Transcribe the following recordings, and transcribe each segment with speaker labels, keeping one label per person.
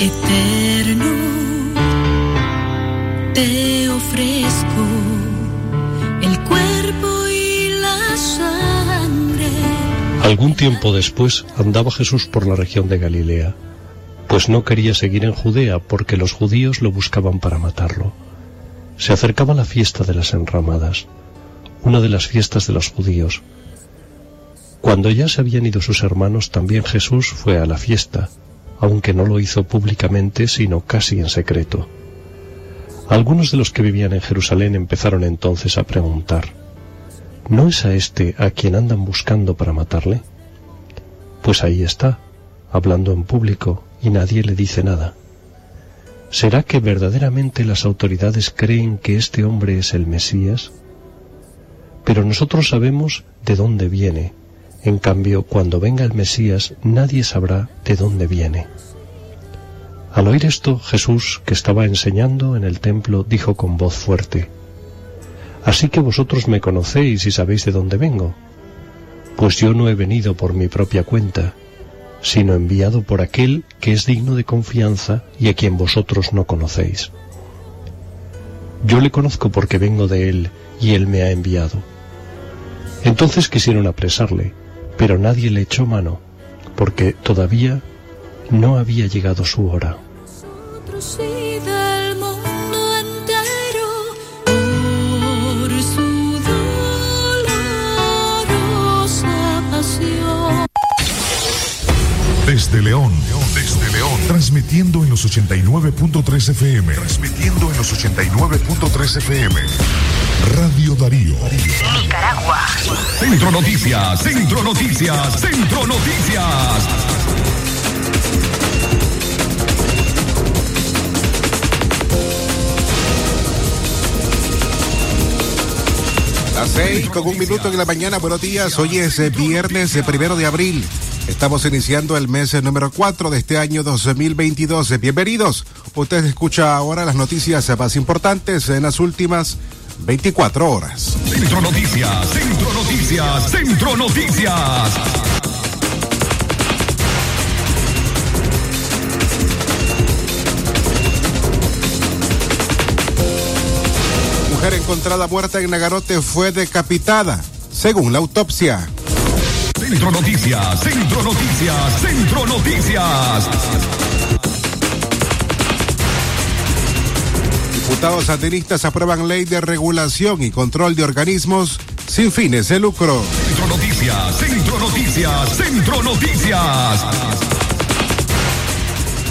Speaker 1: eterno, te ofrezco el cuerpo y la sangre.
Speaker 2: Algún tiempo después andaba Jesús por la región de Galilea, pues no quería seguir en Judea porque los judíos lo buscaban para matarlo. Se acercaba la fiesta de las enramadas, una de las fiestas de los judíos. Cuando ya se habían ido sus hermanos, también Jesús fue a la fiesta, aunque no lo hizo públicamente, sino casi en secreto. Algunos de los que vivían en Jerusalén empezaron entonces a preguntar, ¿no es a este a quien andan buscando para matarle? Pues ahí está, hablando en público, y nadie le dice nada. ¿Será que verdaderamente las autoridades creen que este hombre es el Mesías? Pero nosotros sabemos de dónde viene. En cambio, cuando venga el Mesías, nadie sabrá de dónde viene. Al oír esto, Jesús, que estaba enseñando en el templo, dijo con voz fuerte, Así que vosotros me conocéis y sabéis de dónde vengo. Pues yo no he venido por mi propia cuenta, sino enviado por aquel que es digno de confianza y a quien vosotros no conocéis. Yo le conozco porque vengo de él y él me ha enviado. Entonces quisieron apresarle, pero nadie le echó mano, porque todavía no había llegado su hora.
Speaker 3: Desde León, desde León, transmitiendo en los 89.3 FM, transmitiendo en los 89.3 FM. Radio Darío.
Speaker 4: Nicaragua. Centro Noticias, Centro Noticias, Centro Noticias.
Speaker 5: Las seis con un minuto en la mañana. Buenos días. Hoy es eh, viernes eh, primero de abril. Estamos iniciando el mes número 4 de este año 2022. Bienvenidos. Usted escucha ahora las noticias más importantes en las últimas 24 horas.
Speaker 4: Centro Noticias, Centro Noticias, Centro Noticias.
Speaker 5: Mujer encontrada muerta en Nagarote fue decapitada, según la autopsia.
Speaker 4: Centro Noticias, Centro Noticias, Centro Noticias.
Speaker 5: Diputados sandinistas aprueban ley de regulación y control de organismos sin fines de lucro.
Speaker 4: Centro Noticias, Centro Noticias, Centro Noticias.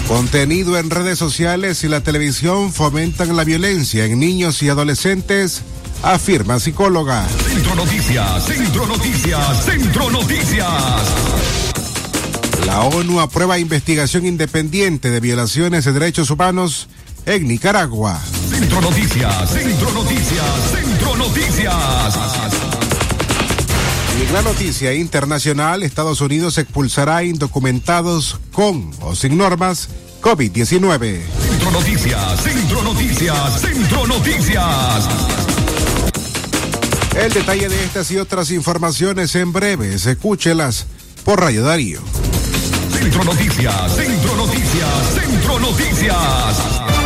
Speaker 5: Contenido en redes sociales y la televisión fomentan la violencia en niños y adolescentes afirma psicóloga.
Speaker 4: Centro Noticias, Centro Noticias, Centro Noticias.
Speaker 5: La ONU aprueba investigación independiente de violaciones de derechos humanos en Nicaragua.
Speaker 4: Centro Noticias, Centro Noticias, Centro Noticias.
Speaker 5: Y en la noticia internacional, Estados Unidos expulsará indocumentados con o sin normas COVID-19.
Speaker 4: Centro Noticias, Centro Noticias, Centro Noticias.
Speaker 5: El detalle de estas y otras informaciones en breve, escúchelas por Radio Darío.
Speaker 4: Centro Noticias, Centro Noticias, Centro Noticias.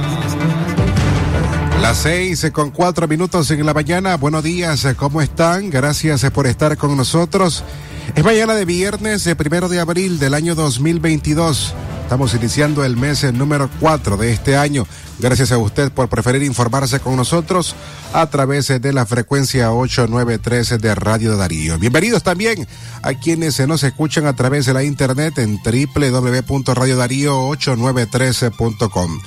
Speaker 5: Las seis con cuatro minutos en la mañana. Buenos días, ¿cómo están? Gracias por estar con nosotros. Es mañana de viernes, de primero de abril del año 2022. Estamos iniciando el mes número 4 de este año. Gracias a usted por preferir informarse con nosotros a través de la frecuencia 8913 de Radio Darío. Bienvenidos también a quienes nos escuchan a través de la internet en www.radiodarío8913.com.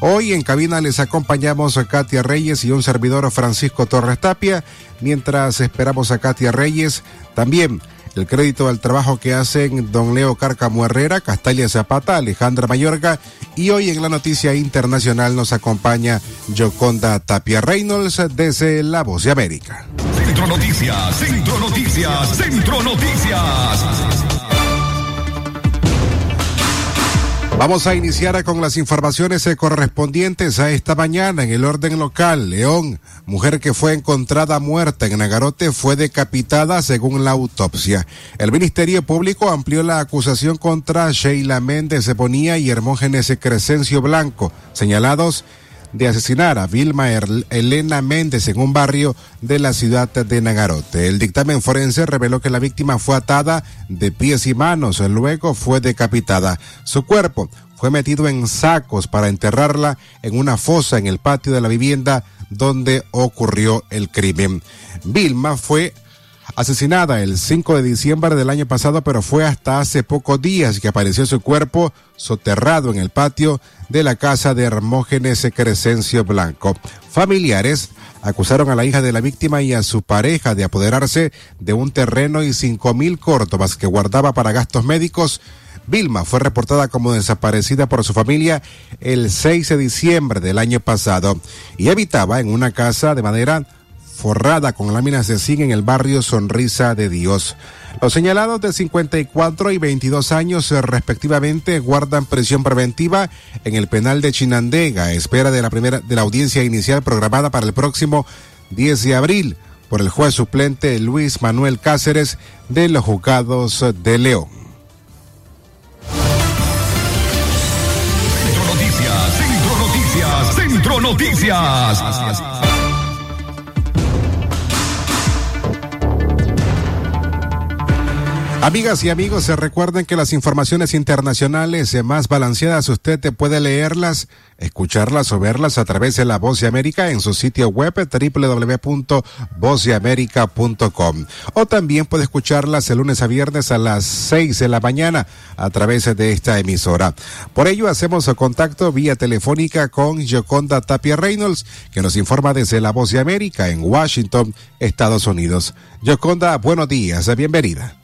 Speaker 5: Hoy en cabina les acompañamos a Katia Reyes y un servidor Francisco Torres Tapia, mientras esperamos a Katia Reyes también el crédito al trabajo que hacen don Leo Cárcamo Herrera, Castalia Zapata, Alejandra Mayorga y hoy en la noticia internacional nos acompaña Joconda Tapia Reynolds desde La Voz de América.
Speaker 4: Centro Noticias, Centro Noticias, Centro Noticias.
Speaker 5: Vamos a iniciar con las informaciones eh, correspondientes a esta mañana en el orden local. León, mujer que fue encontrada muerta en Nagarote, fue decapitada según la autopsia. El Ministerio Público amplió la acusación contra Sheila Méndez Bonía y Hermógenes Crescencio Blanco, señalados de asesinar a Vilma Elena Méndez en un barrio de la ciudad de Nagarote. El dictamen forense reveló que la víctima fue atada de pies y manos, luego fue decapitada. Su cuerpo fue metido en sacos para enterrarla en una fosa en el patio de la vivienda donde ocurrió el crimen. Vilma fue asesinada el 5 de diciembre del año pasado, pero fue hasta hace pocos días que apareció su cuerpo soterrado en el patio de la casa de Hermógenes Crescencio Blanco. Familiares acusaron a la hija de la víctima y a su pareja de apoderarse de un terreno y cinco mil córdobas que guardaba para gastos médicos. Vilma fue reportada como desaparecida por su familia el 6 de diciembre del año pasado y habitaba en una casa de madera forrada con láminas de zinc en el barrio Sonrisa de Dios. Los señalados de 54 y 22 años eh, respectivamente guardan prisión preventiva en el penal de Chinandega, a espera de la primera de la audiencia inicial programada para el próximo 10 de abril por el juez suplente Luis Manuel Cáceres de los juzgados de León.
Speaker 4: Centro Noticias, Centro Noticias, Centro Noticias.
Speaker 5: Amigas y amigos, se recuerden que las informaciones internacionales más balanceadas usted puede leerlas, escucharlas o verlas a través de La Voz de América en su sitio web www.vozdeamerica.com o también puede escucharlas el lunes a viernes a las 6 de la mañana a través de esta emisora. Por ello hacemos contacto vía telefónica con Joconda Tapia Reynolds que nos informa desde La Voz de América en Washington, Estados Unidos. Joconda, buenos días, bienvenida.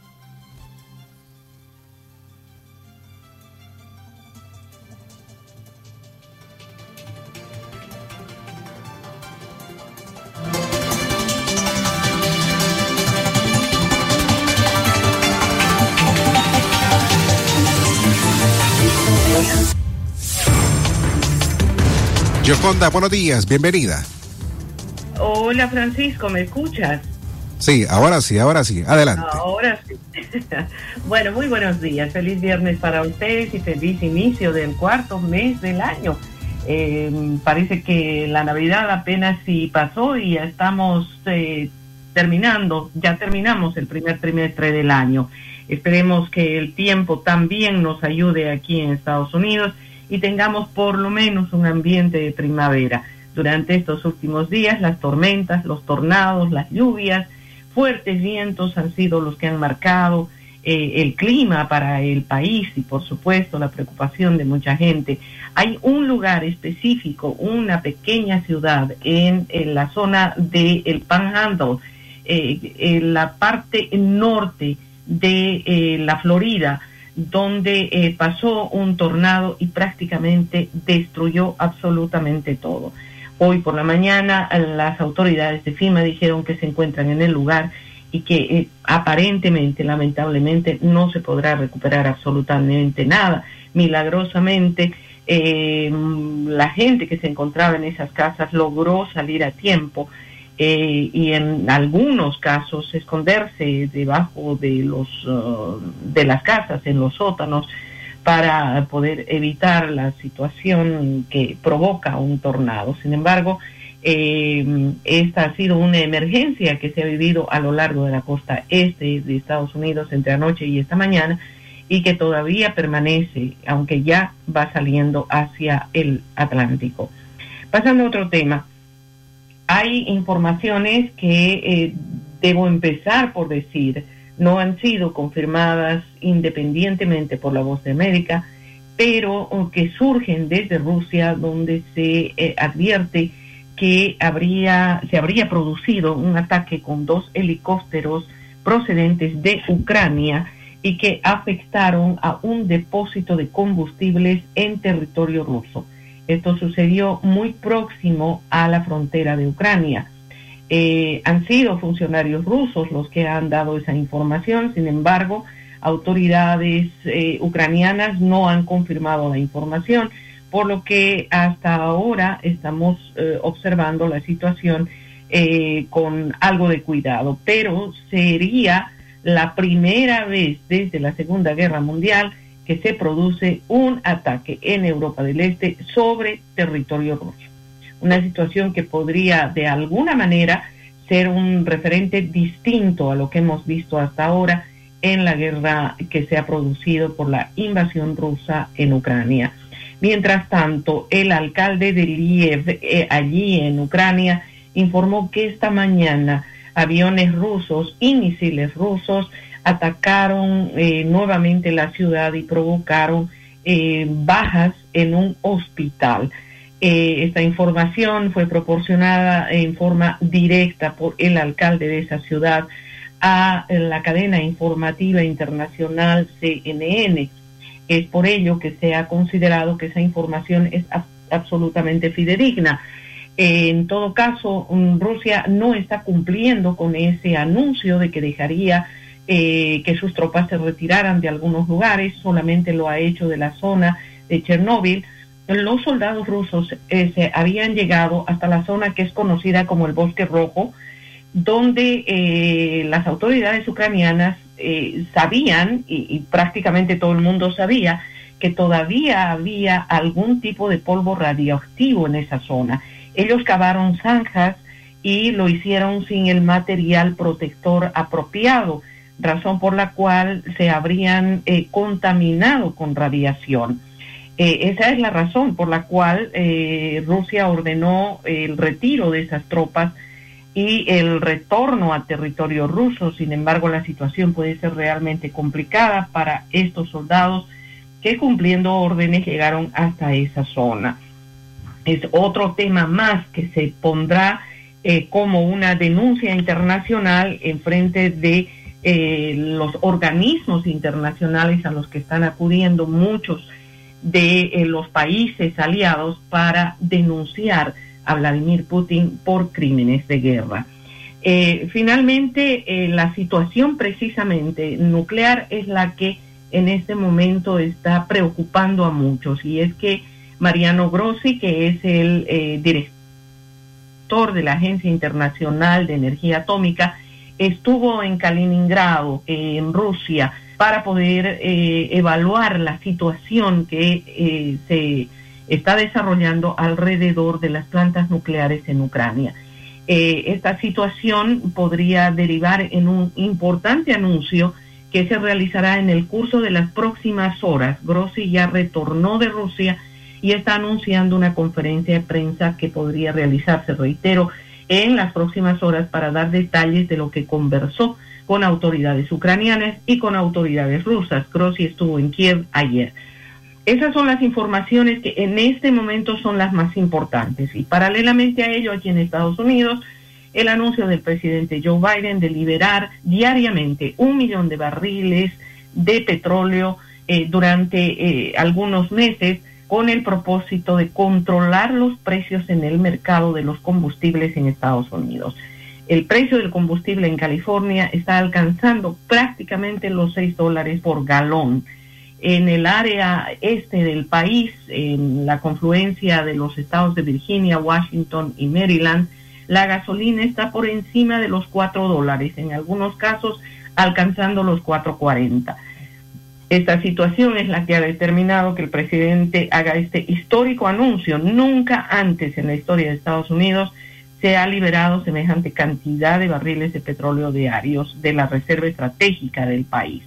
Speaker 5: Yoconda, buenos días, bienvenida.
Speaker 6: Hola Francisco, ¿me escuchas?
Speaker 5: Sí, ahora sí, ahora sí, adelante.
Speaker 6: Ahora sí. bueno, muy buenos días, feliz viernes para ustedes y feliz inicio del cuarto mes del año. Em, parece que la Navidad apenas sí pasó y ya estamos eh, terminando, ya terminamos el primer trimestre del año. Esperemos que el tiempo también nos ayude aquí en Estados Unidos y tengamos por lo menos un ambiente de primavera. Durante estos últimos días, las tormentas, los tornados, las lluvias, fuertes vientos han sido los que han marcado eh, el clima para el país y por supuesto la preocupación de mucha gente. Hay un lugar específico, una pequeña ciudad en, la zona del el Panhandle, eh, en la parte norte de eh, la Florida, donde eh, pasó un tornado y prácticamente destruyó absolutamente todo. Hoy por la mañana las autoridades de FIMA dijeron que se encuentran en el lugar y que eh, aparentemente, lamentablemente, no se podrá recuperar absolutamente nada. Milagrosamente, eh, la gente que se encontraba en esas casas logró salir a tiempo eh, y en algunos casos esconderse debajo de los uh, de las casas en los sótanos para poder evitar la situación que provoca un tornado. Sin embargo, eh, esta ha sido una emergencia que se ha vivido a lo largo de la costa este de Estados Unidos entre anoche y esta mañana y que todavía permanece, aunque ya va saliendo hacia el Atlántico. Pasando a otro tema, hay informaciones que eh, debo empezar por decir, no han sido confirmadas independientemente por la voz de América, pero que surgen desde Rusia, donde se eh, advierte que habría, se habría producido un ataque con dos helicópteros procedentes de Ucrania y que afectaron a un depósito de combustibles en territorio ruso. Esto sucedió muy próximo a la frontera de Ucrania. Eh, han sido funcionarios rusos los que han dado esa información, sin embargo, autoridades eh, ucranianas no han confirmado la información, por lo que hasta ahora estamos eh, observando la situación con algo de cuidado, pero sería la primera vez desde la Segunda Guerra Mundial que se produce un ataque en Europa del Este sobre territorio ruso. Una situación que podría de alguna manera ser un referente distinto a lo que hemos visto hasta ahora en la guerra que se ha producido por la invasión rusa en Ucrania. Mientras tanto, el alcalde de Liev, eh, allí en Ucrania, informó que esta mañana aviones rusos y misiles rusos atacaron eh, nuevamente la ciudad y provocaron eh, bajas en un hospital. Eh, esta información fue proporcionada en forma directa por el alcalde de esa ciudad a la cadena informativa internacional CNN. Es por ello que se ha considerado que esa información es absolutamente fidedigna. En todo caso, Rusia no está cumpliendo con ese anuncio de que dejaría eh, que sus tropas se retiraran de algunos lugares, solamente lo ha hecho de la zona de Chernóbil. Los soldados rusos eh, se habían llegado hasta la zona que es conocida como el Bosque Rojo, donde eh, las autoridades ucranianas sabían, y, y prácticamente todo el mundo sabía, que todavía había algún tipo de polvo radioactivo en esa zona. Ellos cavaron zanjas y lo hicieron sin el material protector apropiado razón por la cual se habrían eh, contaminado con radiación. Eh, esa es la razón por la cual eh, Rusia ordenó el retiro de esas tropas y el retorno a territorio ruso. Sin embargo, la situación puede ser realmente complicada para estos soldados que cumpliendo órdenes llegaron hasta esa zona. Es otro tema más que se pondrá como una denuncia internacional en frente de eh, los organismos internacionales a los que están acudiendo muchos de eh, los países aliados para denunciar a Vladimir Putin por crímenes de guerra. Eh, finalmente, la situación precisamente nuclear es la que en este momento está preocupando a muchos y es que Mariano Grossi, que es el director de la Agencia Internacional de Energía Atómica, estuvo en Kaliningrado, en Rusia, para poder eh, evaluar la situación que eh, se está desarrollando alrededor de las plantas nucleares en Ucrania. Eh, esta situación podría derivar en un importante anuncio que se realizará en el curso de las próximas horas. Grossi ya retornó de Rusia y está anunciando una conferencia de prensa que podría realizarse, reitero, en las próximas horas para dar detalles de lo que conversó con autoridades ucranianas y con autoridades rusas. Grossi estuvo en Kiev ayer. Esas son las informaciones que en este momento son las más importantes. Y paralelamente a ello, aquí en Estados Unidos, el anuncio del presidente Joe Biden de liberar diariamente un millón de barriles de petróleo eh, durante eh, algunos meses con el propósito de controlar los precios en el mercado de los combustibles en Estados Unidos. El precio del combustible en California está alcanzando prácticamente los 6 dólares por galón. En el área este del país, en la confluencia de los estados de Virginia, Washington y Maryland, la gasolina está por encima de los 4 dólares, en algunos casos alcanzando los 4.40. Esta situación es la que ha determinado que el presidente haga este histórico anuncio. Nunca antes en la historia de Estados Unidos se ha liberado semejante cantidad de barriles de petróleo diarios de la reserva estratégica del país.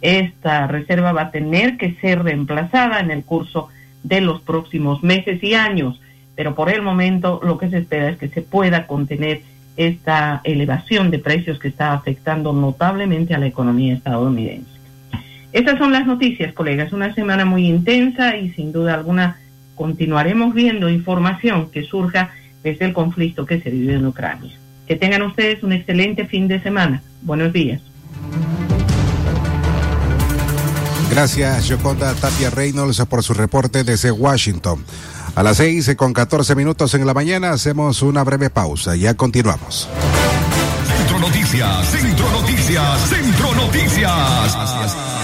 Speaker 6: Esta reserva va a tener que ser reemplazada en el curso de los próximos meses y años, pero por el momento lo que se espera es que se pueda contener esta elevación de precios que está afectando notablemente a la economía estadounidense. Estas son las noticias, colegas. Una semana muy intensa y sin duda alguna continuaremos viendo información que surja desde el conflicto que se vive en Ucrania. Que tengan ustedes un excelente fin de semana. Buenos días.
Speaker 5: Gracias, Yoconda Tapia Reynolds, por su reporte desde Washington. A las 6 con 14 minutos en la mañana hacemos una breve pausa. Ya continuamos.
Speaker 4: Centro Noticias, Centro Noticias, Centro Noticias.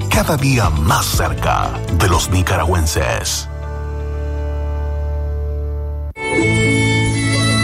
Speaker 4: cada día más cerca de los nicaragüenses.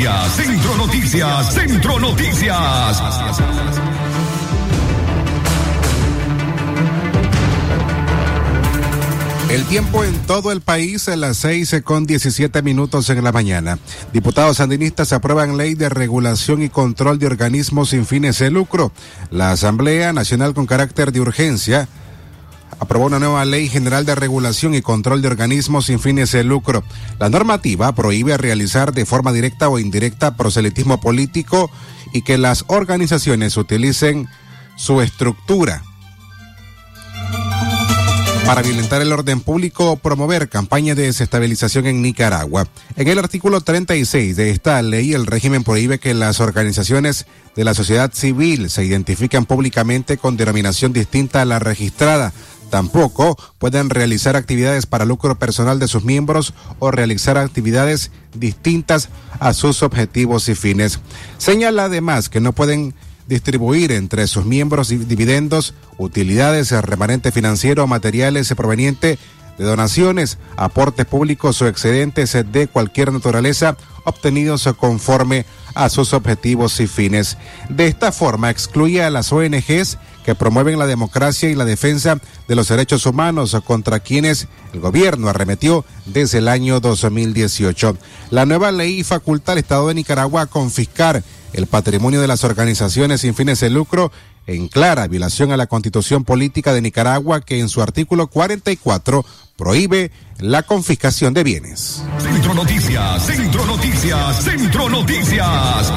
Speaker 4: Centro Noticias, Centro Noticias.
Speaker 5: El tiempo en todo el país a las seis con 17 minutos en la mañana. Diputados sandinistas aprueban ley de regulación y control de organismos sin fines de lucro. La Asamblea Nacional con carácter de urgencia aprobó una nueva ley general de regulación y control de organismos sin fines de lucro. La normativa prohíbe realizar de forma directa o indirecta proselitismo político y que las organizaciones utilicen su estructura para violentar el orden público o promover campañas de desestabilización en Nicaragua. En el artículo 36 de esta ley, el régimen prohíbe que las organizaciones de la sociedad civil se identifiquen públicamente con denominación distinta a la registrada. Tampoco pueden realizar actividades para lucro personal de sus miembros o realizar actividades distintas a sus objetivos y fines. Señala además que no pueden distribuir entre sus miembros dividendos, utilidades, remanente financiero materiales provenientes de donaciones, aportes públicos o excedentes de cualquier naturaleza obtenidos conforme a sus objetivos y fines. De esta forma, excluye a las ONGs que promueven la democracia y la defensa de los derechos humanos contra quienes el gobierno arremetió desde el año 2018. La nueva ley faculta al Estado de Nicaragua a confiscar el patrimonio de las organizaciones sin fines de lucro en clara violación a la constitución política de Nicaragua que en su artículo 44 prohíbe la confiscación de bienes.
Speaker 4: Centro Noticias, Centro Noticias, Centro Noticias.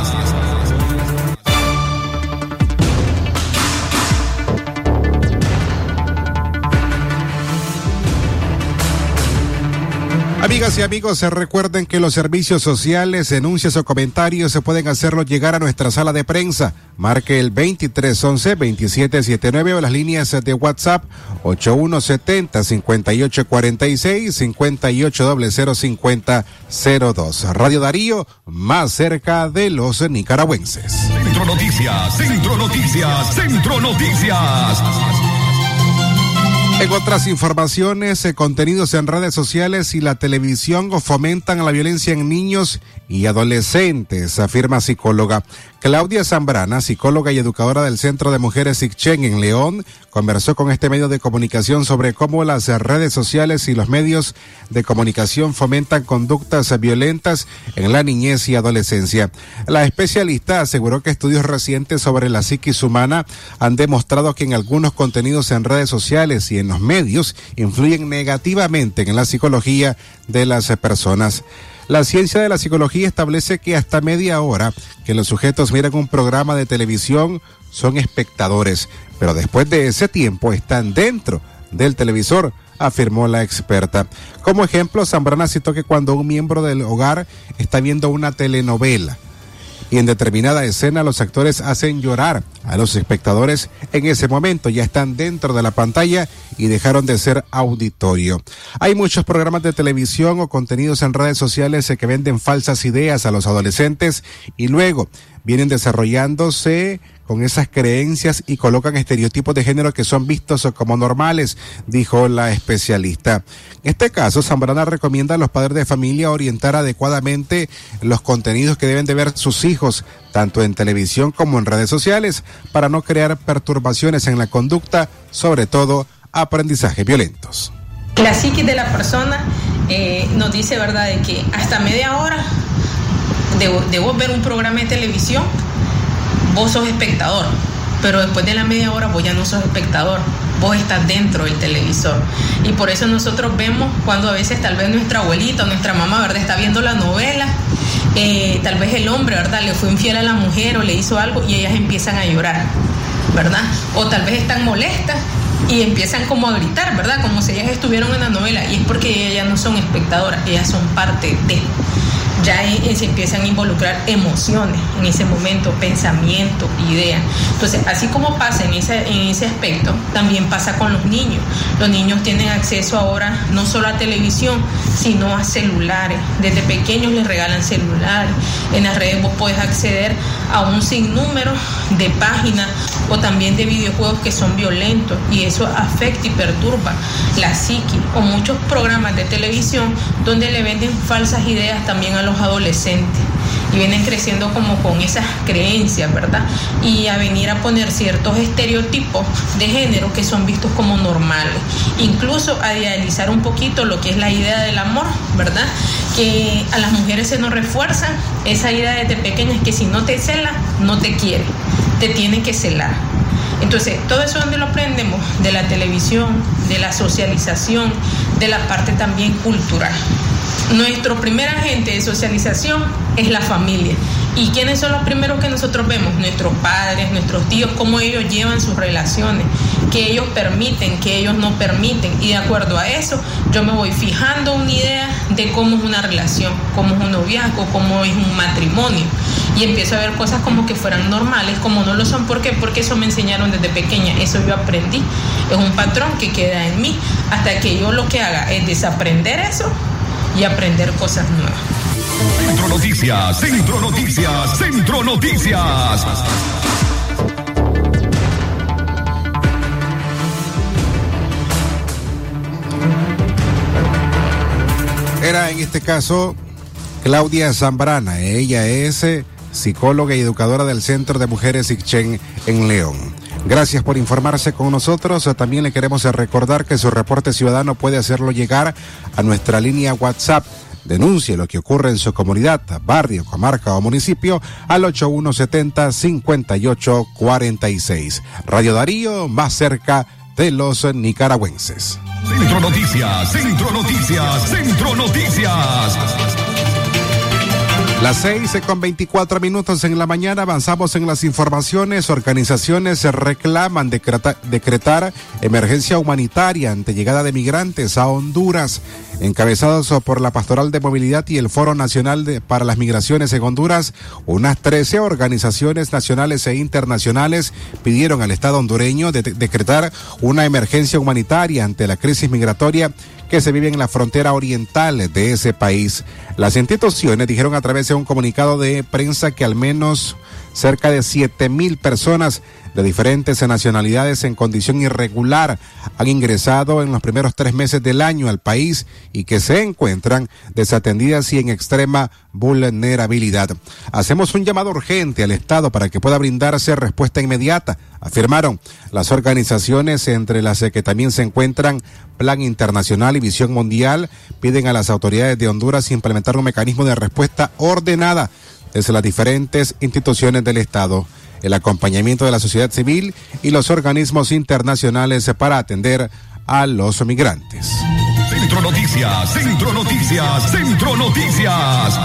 Speaker 5: Amigas y amigos, recuerden que los servicios sociales, denuncias o comentarios se pueden hacerlo llegar a nuestra sala de prensa. Marque el 2311-2779 o las líneas de WhatsApp 8170-5846-58005002. Radio Darío, más cerca de los nicaragüenses.
Speaker 4: Centro Noticias, Centro Noticias, Centro Noticias.
Speaker 5: En otras informaciones, eh, contenidos en redes sociales y la televisión fomentan la violencia en niños y adolescentes, afirma psicóloga. Claudia Zambrana, psicóloga y educadora del Centro de Mujeres Icchen en León, conversó con este medio de comunicación sobre cómo las redes sociales y los medios de comunicación fomentan conductas violentas en la niñez y adolescencia. La especialista aseguró que estudios recientes sobre la psiquis humana han demostrado que en algunos contenidos en redes sociales y en los medios influyen negativamente en la psicología de las personas. La ciencia de la psicología establece que hasta media hora que los sujetos miran un programa de televisión son espectadores, pero después de ese tiempo están dentro del televisor, afirmó la experta. Como ejemplo, Zambrana citó que cuando un miembro del hogar está viendo una telenovela, y en determinada escena los actores hacen llorar a los espectadores en ese momento, ya están dentro de la pantalla y dejaron de ser auditorio. Hay muchos programas de televisión o contenidos en redes sociales que venden falsas ideas a los adolescentes y luego vienen desarrollándose con esas creencias y colocan estereotipos de género que son vistos como normales, dijo la especialista. En este caso, Zambrana recomienda a los padres de familia orientar adecuadamente los contenidos que deben de ver sus hijos, tanto en televisión como en redes sociales, para no crear perturbaciones en la conducta, sobre todo aprendizajes violentos.
Speaker 7: La psiquis de la persona eh, nos dice, ¿verdad?, de que hasta media hora debo ver un programa de televisión vos sos espectador, pero después de la media hora vos ya no sos espectador, vos estás dentro del televisor. Y por eso nosotros vemos cuando a veces tal vez nuestra abuelita o nuestra mamá, ¿verdad?, está viendo la novela, eh, tal vez el hombre, ¿verdad?, le fue infiel a la mujer o le hizo algo y ellas empiezan a llorar, ¿verdad? O tal vez están molestas y empiezan como a gritar, ¿verdad? Como si ellas estuvieran en la novela. Y es porque ellas no son espectadoras, ellas son parte de ya se empiezan a involucrar emociones en ese momento, pensamiento, idea. Entonces, así como pasa en ese, en ese aspecto, también pasa con los niños. Los niños tienen acceso ahora no solo a televisión, sino a celulares. Desde pequeños les regalan celulares. En las redes vos puedes acceder a un sinnúmero de páginas o también de videojuegos que son violentos y eso afecta y perturba la psiqui o muchos programas de televisión donde le venden falsas ideas también a los adolescentes y vienen creciendo como con esas creencias, ¿verdad? Y a venir a poner ciertos estereotipos de género que son vistos como normales. Incluso a idealizar un poquito lo que es la idea del amor, ¿verdad? Que a las mujeres se nos refuerza esa idea desde pequeñas que si no te cela, no te quiere, te tiene que celar. Entonces, todo eso donde lo aprendemos, de la televisión, de la socialización, de la parte también cultural. Nuestro primer agente de socialización es la familia. ¿Y quiénes son los primeros que nosotros vemos? Nuestros padres, nuestros tíos, cómo ellos llevan sus relaciones, que ellos permiten, que ellos no permiten. Y de acuerdo a eso, yo me voy fijando una idea de cómo es una relación, cómo es un noviazgo, cómo es un matrimonio. Y empiezo a ver cosas como que fueran normales, como no lo son. ¿Por qué? Porque eso me enseñaron desde pequeña, eso yo aprendí. Es un patrón que queda en mí. Hasta que yo lo que haga es desaprender eso y aprender cosas nuevas.
Speaker 4: Centro Noticias, Centro Noticias, Centro Noticias.
Speaker 5: Era en este caso Claudia Zambrana. Ella es eh, psicóloga y educadora del Centro de Mujeres Ixchen en León. Gracias por informarse con nosotros. También le queremos recordar que su reporte ciudadano puede hacerlo llegar a nuestra línea WhatsApp. Denuncie lo que ocurre en su comunidad, barrio, comarca o municipio al 8170-5846. Radio Darío, más cerca de los nicaragüenses.
Speaker 4: Centro Noticias, Centro Noticias, Centro Noticias.
Speaker 5: Las seis con veinticuatro minutos en la mañana avanzamos en las informaciones. Organizaciones reclaman decretar emergencia humanitaria ante llegada de migrantes a Honduras. Encabezados por la Pastoral de Movilidad y el Foro Nacional para las Migraciones en Honduras, unas 13 organizaciones nacionales e internacionales pidieron al Estado hondureño decretar una emergencia humanitaria ante la crisis migratoria que se vive en la frontera oriental de ese país. Las instituciones dijeron a través de un comunicado de prensa que al menos cerca de siete mil personas de diferentes nacionalidades en condición irregular han ingresado en los primeros tres meses del año al país y que se encuentran desatendidas y en extrema vulnerabilidad. Hacemos un llamado urgente al Estado para que pueda brindarse respuesta inmediata, afirmaron las organizaciones entre las que también se encuentran Plan Internacional y Visión Mundial, piden a las autoridades de Honduras implementar un mecanismo de respuesta ordenada desde las diferentes instituciones del Estado, el acompañamiento de la sociedad civil y los organismos internacionales para atender a los migrantes.
Speaker 4: Centro Noticias, Centro Noticias, Centro Noticias.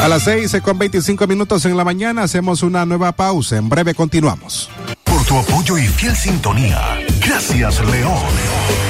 Speaker 5: A las seis con 25 minutos en la mañana hacemos una nueva pausa. En breve continuamos.
Speaker 3: Por tu apoyo y fiel sintonía. Gracias, León.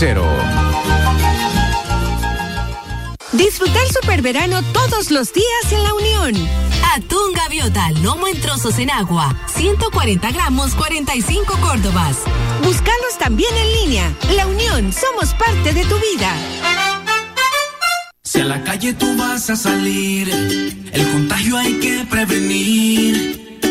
Speaker 8: cero.
Speaker 9: Disfrutar super verano todos los días en la Unión.
Speaker 10: Atún gaviota, lomo en trozos en agua, 140 gramos, 45 córdobas.
Speaker 9: Búscalos también en línea. La Unión, somos parte de tu vida.
Speaker 11: Si a la calle tú vas a salir, el contagio hay que prevenir.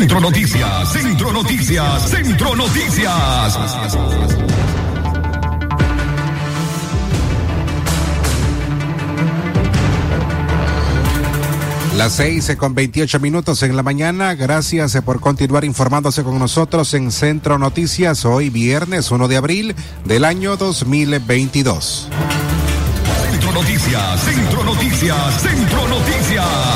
Speaker 4: Centro Noticias, Centro Noticias, Centro Noticias.
Speaker 5: Las seis con 28 minutos en la mañana. Gracias eh, por continuar informándose con nosotros en Centro Noticias hoy viernes 1 de abril del año 2022.
Speaker 4: Centro Noticias, Centro Noticias, Centro Noticias.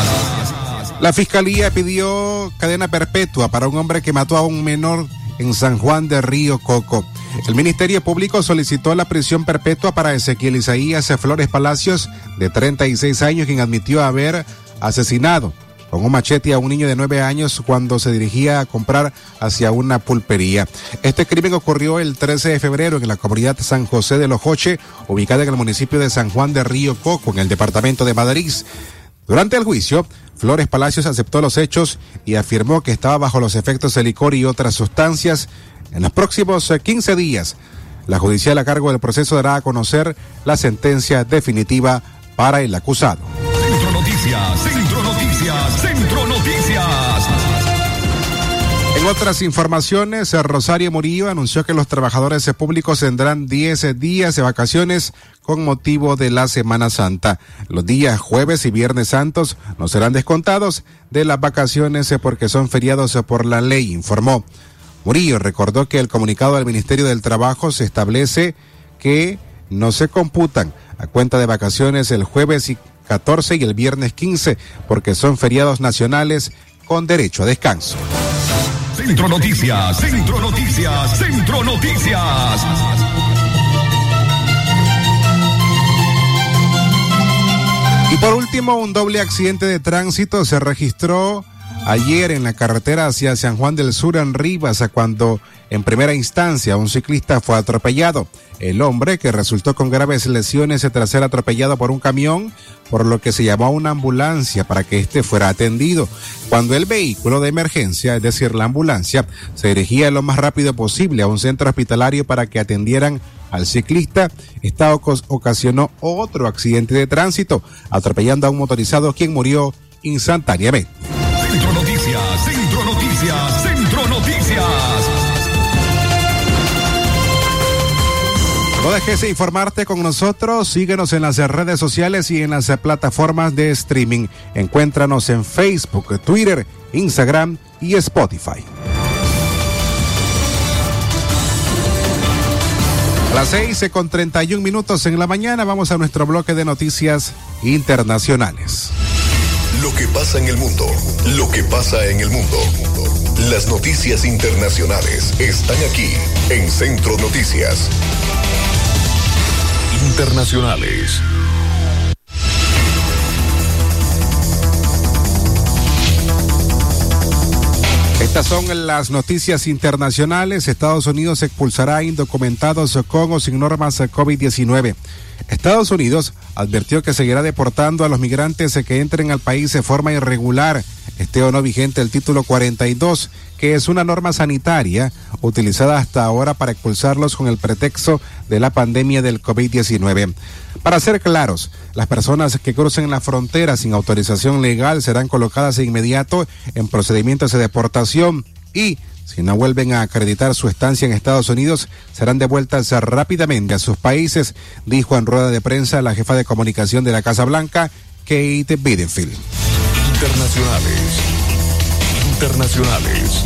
Speaker 5: La fiscalía pidió cadena perpetua para un hombre que mató a un menor en San Juan de Río Coco. El Ministerio Público solicitó la prisión perpetua para Ezequiel Isaías Flores Palacios, de 36 años, quien admitió haber asesinado con un machete a un niño de 9 años cuando se dirigía a comprar hacia una pulpería. Este crimen ocurrió el 13 de febrero en la comunidad San José de Lojoche, ubicada en el municipio de San Juan de Río Coco, en el departamento de Madrid. Durante el juicio, Flores Palacios aceptó los hechos y afirmó que estaba bajo los efectos de licor y otras sustancias. En los próximos 15 días, la judicial a cargo del proceso dará a conocer la sentencia definitiva para el acusado.
Speaker 4: Centro Noticias, Centro Noticias, Centro Noticias.
Speaker 5: En otras informaciones, Rosario Murillo anunció que los trabajadores públicos tendrán 10 días de vacaciones con motivo de la Semana Santa. Los días jueves y viernes santos no serán descontados de las vacaciones porque son feriados por la ley, informó. Murillo recordó que el comunicado del Ministerio del Trabajo se establece que no se computan a cuenta de vacaciones el jueves y 14 y el viernes 15 porque son feriados nacionales con derecho a descanso.
Speaker 4: Centro Noticias, Centro Noticias, Centro Noticias.
Speaker 5: Y por último, un doble accidente de tránsito se registró ayer en la carretera hacia San Juan del Sur en Rivas, cuando en primera instancia un ciclista fue atropellado. El hombre, que resultó con graves lesiones tras ser atropellado por un camión, por lo que se llamó a una ambulancia para que éste fuera atendido. Cuando el vehículo de emergencia, es decir, la ambulancia, se dirigía lo más rápido posible a un centro hospitalario para que atendieran al ciclista, esta ocasionó otro accidente de tránsito, atropellando a un motorizado quien murió instantáneamente.
Speaker 4: Centro Noticias, Centro Noticias, Centro Noticias.
Speaker 5: No dejes de informarte con nosotros. Síguenos en las redes sociales y en las plataformas de streaming. Encuéntranos en Facebook, Twitter, Instagram y Spotify. Las seis con 31 minutos en la mañana vamos a nuestro bloque de noticias internacionales.
Speaker 3: Lo que pasa en el mundo, lo que pasa en el mundo. Las noticias internacionales están aquí en Centro Noticias. Internacionales.
Speaker 5: Estas son las noticias internacionales. Estados Unidos expulsará indocumentados con o sin normas COVID-19. Estados Unidos advirtió que seguirá deportando a los migrantes que entren al país de forma irregular, esté o no vigente el título 42, que es una norma sanitaria utilizada hasta ahora para expulsarlos con el pretexto de la pandemia del COVID-19. Para ser claros, las personas que crucen la frontera sin autorización legal serán colocadas de inmediato en procedimientos de deportación y si no vuelven a acreditar su estancia en Estados Unidos, serán devueltas rápidamente a sus países, dijo en rueda de prensa la jefa de comunicación de la Casa Blanca, Kate Bidenfield.
Speaker 3: Internacionales. Internacionales.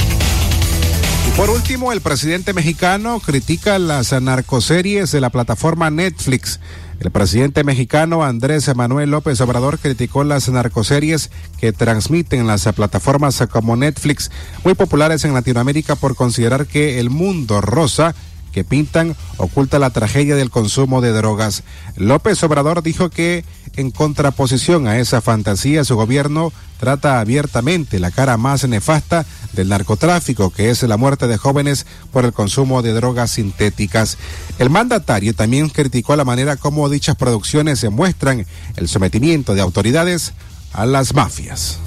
Speaker 5: Y por último, el presidente mexicano critica las narcoseries de la plataforma Netflix el presidente mexicano Andrés Manuel López Obrador criticó las narcoseries que transmiten las plataformas como Netflix, muy populares en Latinoamérica por considerar que el mundo rosa que pintan oculta la tragedia del consumo de drogas. López Obrador dijo que, en contraposición a esa fantasía, su gobierno trata abiertamente la cara más nefasta del narcotráfico, que es la muerte de jóvenes por el consumo de drogas sintéticas. El mandatario también criticó la manera como dichas producciones demuestran el sometimiento de autoridades a las mafias.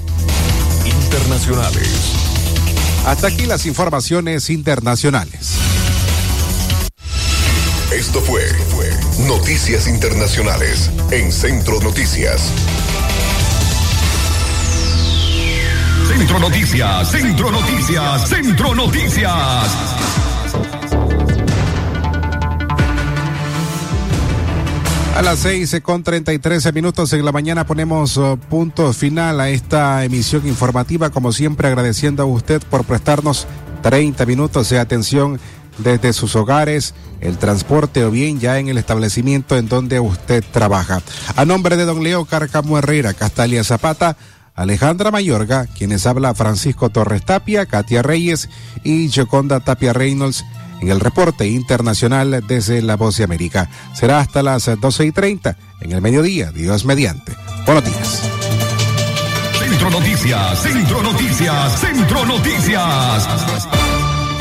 Speaker 3: Internacionales.
Speaker 5: Hasta aquí las informaciones internacionales.
Speaker 3: Esto fue Noticias Internacionales en Centro Noticias.
Speaker 4: Centro Noticias, Centro Noticias, Centro Noticias.
Speaker 5: A las seis con treinta y trece minutos en la mañana ponemos uh, punto final a esta emisión informativa. Como siempre, agradeciendo a usted por prestarnos 30 minutos de atención desde sus hogares, el transporte o bien ya en el establecimiento en donde usted trabaja. A nombre de don Leo Carcamo Herrera, Castalia Zapata, Alejandra Mayorga, quienes habla Francisco Torres Tapia, Katia Reyes y Joconda Tapia Reynolds en el reporte internacional desde La Voz de América. Será hasta las doce y treinta en el mediodía, Dios mediante. Buenos días.
Speaker 4: Centro Noticias, Centro Noticias, Centro Noticias.